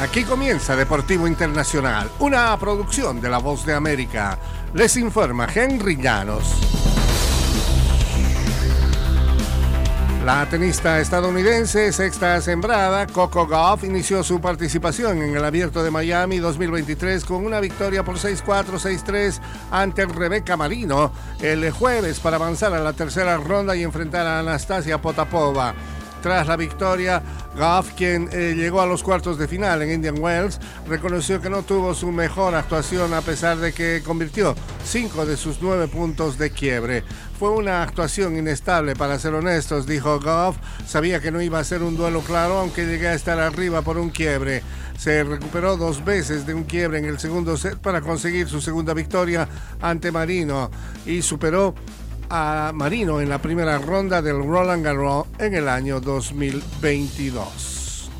Aquí comienza Deportivo Internacional, una producción de La Voz de América. Les informa Henry Llanos. La tenista estadounidense sexta sembrada, Coco Gauff, inició su participación en el Abierto de Miami 2023 con una victoria por 6-4, 6-3 ante Rebeca Marino el jueves para avanzar a la tercera ronda y enfrentar a Anastasia Potapova. Tras la victoria, Goff, quien eh, llegó a los cuartos de final en Indian Wells, reconoció que no tuvo su mejor actuación a pesar de que convirtió cinco de sus nueve puntos de quiebre. Fue una actuación inestable, para ser honestos, dijo Goff. Sabía que no iba a ser un duelo claro, aunque llegué a estar arriba por un quiebre. Se recuperó dos veces de un quiebre en el segundo set para conseguir su segunda victoria ante Marino y superó a Marino en la primera ronda del Roland Garros en el año 2022.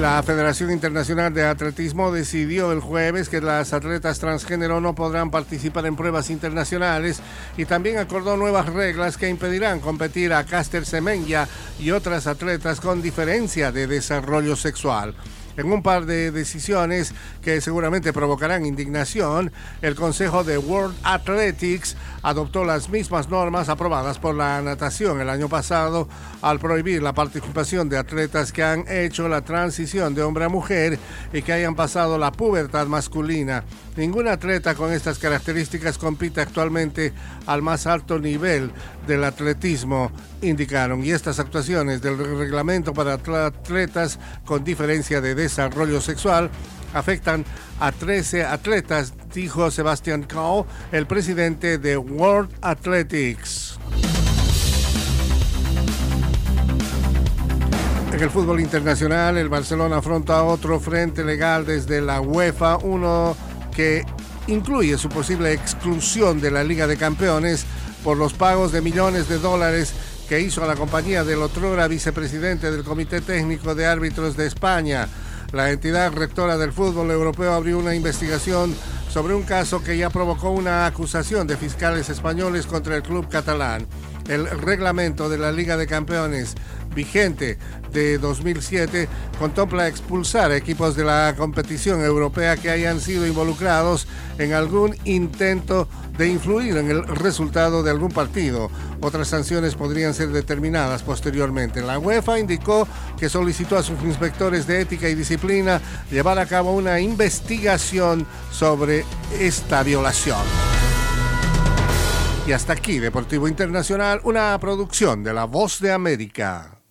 La Federación Internacional de Atletismo decidió el jueves que las atletas transgénero no podrán participar en pruebas internacionales y también acordó nuevas reglas que impedirán competir a Caster Semenya y otras atletas con diferencia de desarrollo sexual. En un par de decisiones que seguramente provocarán indignación, el Consejo de World Athletics adoptó las mismas normas aprobadas por la natación el año pasado al prohibir la participación de atletas que han hecho la transición de hombre a mujer y que hayan pasado la pubertad masculina. Ningún atleta con estas características compite actualmente al más alto nivel del atletismo, indicaron. Y estas actuaciones del reglamento para atletas con diferencia de desarrollo sexual afectan a 13 atletas, dijo Sebastian Coe, el presidente de World Athletics. En el fútbol internacional, el Barcelona afronta otro frente legal desde la UEFA, uno que incluye su posible exclusión de la Liga de Campeones por los pagos de millones de dólares que hizo a la compañía del otrora vicepresidente del Comité Técnico de Árbitros de España. La entidad rectora del fútbol europeo abrió una investigación sobre un caso que ya provocó una acusación de fiscales españoles contra el club catalán. El reglamento de la Liga de Campeones vigente de 2007 contempla expulsar equipos de la competición europea que hayan sido involucrados en algún intento de influir en el resultado de algún partido. Otras sanciones podrían ser determinadas posteriormente. La UEFA indicó que solicitó a sus inspectores de ética y disciplina llevar a cabo una investigación sobre esta violación. Y hasta aquí, Deportivo Internacional, una producción de La Voz de América.